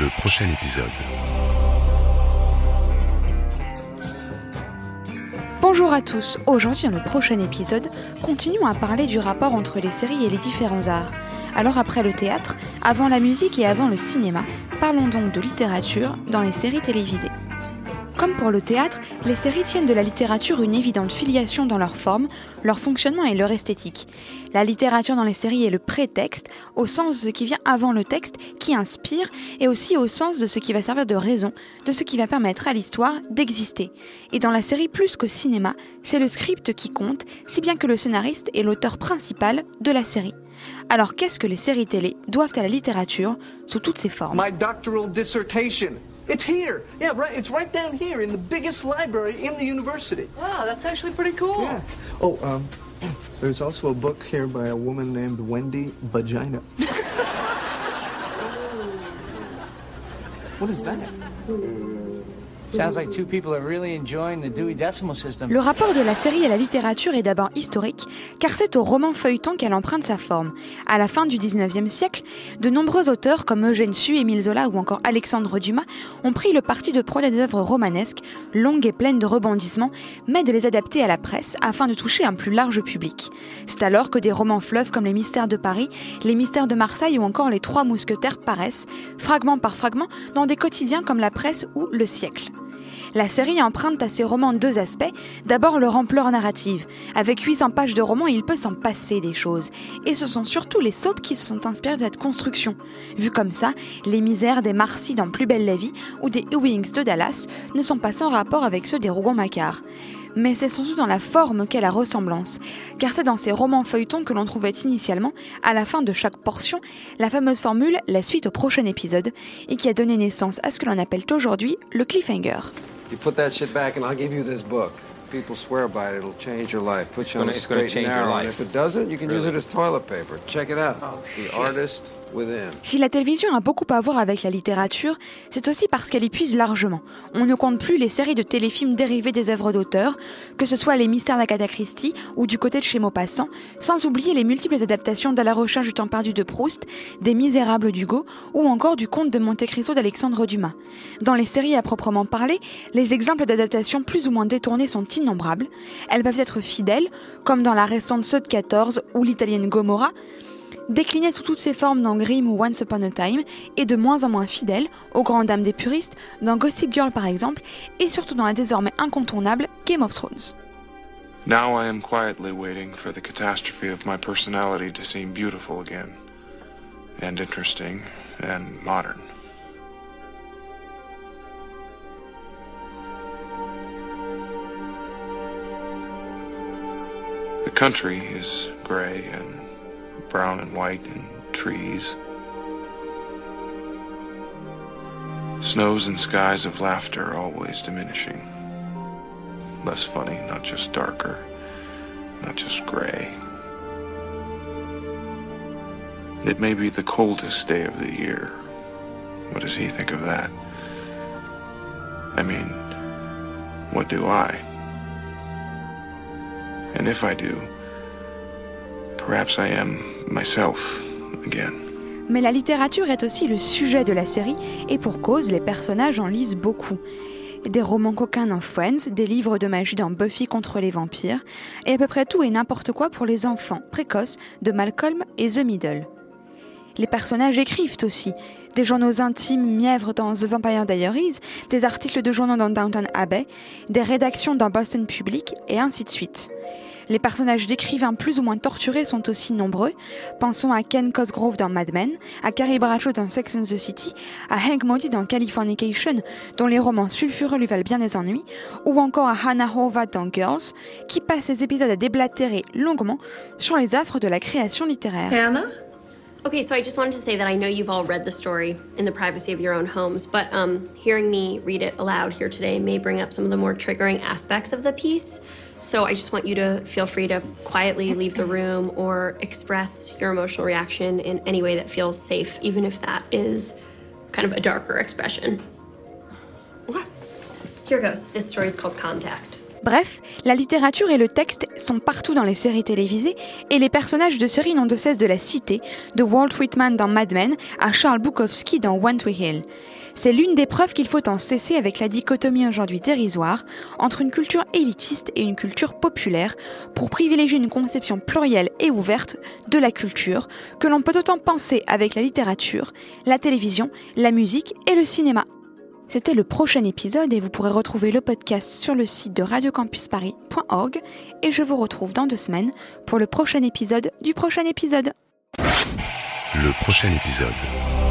le prochain épisode. Bonjour à tous, aujourd'hui dans le prochain épisode, continuons à parler du rapport entre les séries et les différents arts. Alors après le théâtre, avant la musique et avant le cinéma, parlons donc de littérature dans les séries télévisées. Pour le théâtre, les séries tiennent de la littérature une évidente filiation dans leur forme, leur fonctionnement et leur esthétique. La littérature dans les séries est le prétexte, au sens de ce qui vient avant le texte, qui inspire, et aussi au sens de ce qui va servir de raison, de ce qui va permettre à l'histoire d'exister. Et dans la série plus qu'au cinéma, c'est le script qui compte, si bien que le scénariste est l'auteur principal de la série. Alors qu'est-ce que les séries télé doivent à la littérature sous toutes ses formes? It's here. Yeah, right. It's right down here in the biggest library in the university. Wow, that's actually pretty cool. Yeah. Oh, um, there's also a book here by a woman named Wendy Vagina. what is that? Le rapport de la série à la littérature est d'abord historique, car c'est au roman feuilleton qu'elle emprunte sa forme. À la fin du XIXe siècle, de nombreux auteurs comme Eugène Sue, Émile Zola ou encore Alexandre Dumas ont pris le parti de produire des œuvres romanesques, longues et pleines de rebondissements, mais de les adapter à la presse afin de toucher un plus large public. C'est alors que des romans fleuves comme Les Mystères de Paris, Les Mystères de Marseille ou encore Les Trois Mousquetaires paraissent, fragment par fragment, dans des quotidiens comme La Presse ou Le Siècle. La série emprunte à ses romans deux aspects. D'abord leur ampleur narrative. Avec 800 pages de romans, il peut s'en passer des choses. Et ce sont surtout les soaps qui se sont inspirés de cette construction. Vu comme ça, les misères des Marcy dans Plus belle la vie ou des Ewings de Dallas ne sont pas sans rapport avec ceux des Rougon-Macquart. Mais c'est surtout dans la forme qu'est la ressemblance, car c'est dans ces romans feuilletons que l'on trouvait initialement, à la fin de chaque portion, la fameuse formule la suite au prochain épisode, et qui a donné naissance à ce que l'on appelle aujourd'hui le cliffhanger. You put that shit back and I'll give you this book. People swear by it, it'll change your life. Put you on gonna- a straight and change your narrow. And if it doesn't, you can use it as toilet paper. Check it out. Oh, the shit. artist within. Si la télévision a beaucoup à voir avec la littérature, c'est aussi parce qu'elle épuise largement. On ne compte plus les séries de téléfilms dérivés des œuvres d'auteurs, que ce soit les mystères d'Agatha Christie ou du côté de chez Maupassant, sans oublier les multiples adaptations d'À la recherche du temps perdu de Proust, des Misérables d'Hugo ou encore du Comte de Monte Cristo d'Alexandre Dumas. Dans les séries à proprement parler, les exemples d'adaptations plus ou moins détournées sont innombrables. Elles peuvent être fidèles, comme dans la récente de 14 ou l'italienne Gomorra, déclinées sous toutes ses formes dans Grimm ou Once Upon a Time, et de moins en moins fidèles aux grandes dames des puristes, dans Gossip Girl par exemple, et surtout dans la désormais incontournable Game of Thrones. Now I am quietly waiting for the catastrophe of my personality to seem beautiful again, and interesting, and modern. The country is gray and brown and white and trees. Snows and skies of laughter always diminishing less funny, not just darker, not just gray. It may be the coldest day of the year. What does he think of that? I mean, what do I? And if I do, perhaps I am myself again. Mais la littérature est aussi le sujet de la série, et pour cause, les personnages en lisent beaucoup. Des romans coquins dans Friends, des livres de magie dans Buffy contre les vampires, et à peu près tout et n'importe quoi pour les enfants précoces de Malcolm et The Middle. Les personnages écrivent aussi. Des journaux intimes mièvres dans The Vampire Diaries, des articles de journaux dans Downton Abbey, des rédactions dans Boston Public, et ainsi de suite. Les personnages d'écrivains plus ou moins torturés sont aussi nombreux. Pensons à Ken Cosgrove dans Mad Men, à Carrie Bradshaw dans Sex and the City, à Hank Moody dans Californication, dont les romans sulfureux lui valent bien des ennuis, ou encore à Hannah Horvath dans Girls, qui passe ses épisodes à déblatérer longuement sur les affres de la création littéraire. Hannah? Okay, so I just wanted to say that I know you've all read the story in the privacy of your own homes, but um, hearing me read it aloud here today may bring up some of the more triggering aspects of the piece. So I just want you to feel free to quietly leave the room or express your emotional reaction in any way that feels safe, even if that is kind of a darker expression. Okay. Here goes. This story is called Contact. Bref, la littérature et le texte sont partout dans les séries télévisées et les personnages de séries n'ont de cesse de la citer, de Walt Whitman dans Mad Men à Charles Bukowski dans One Tree Hill. C'est l'une des preuves qu'il faut en cesser avec la dichotomie aujourd'hui dérisoire entre une culture élitiste et une culture populaire pour privilégier une conception plurielle et ouverte de la culture que l'on peut autant penser avec la littérature, la télévision, la musique et le cinéma. C'était le prochain épisode et vous pourrez retrouver le podcast sur le site de radiocampusparis.org et je vous retrouve dans deux semaines pour le prochain épisode du prochain épisode. Le prochain épisode.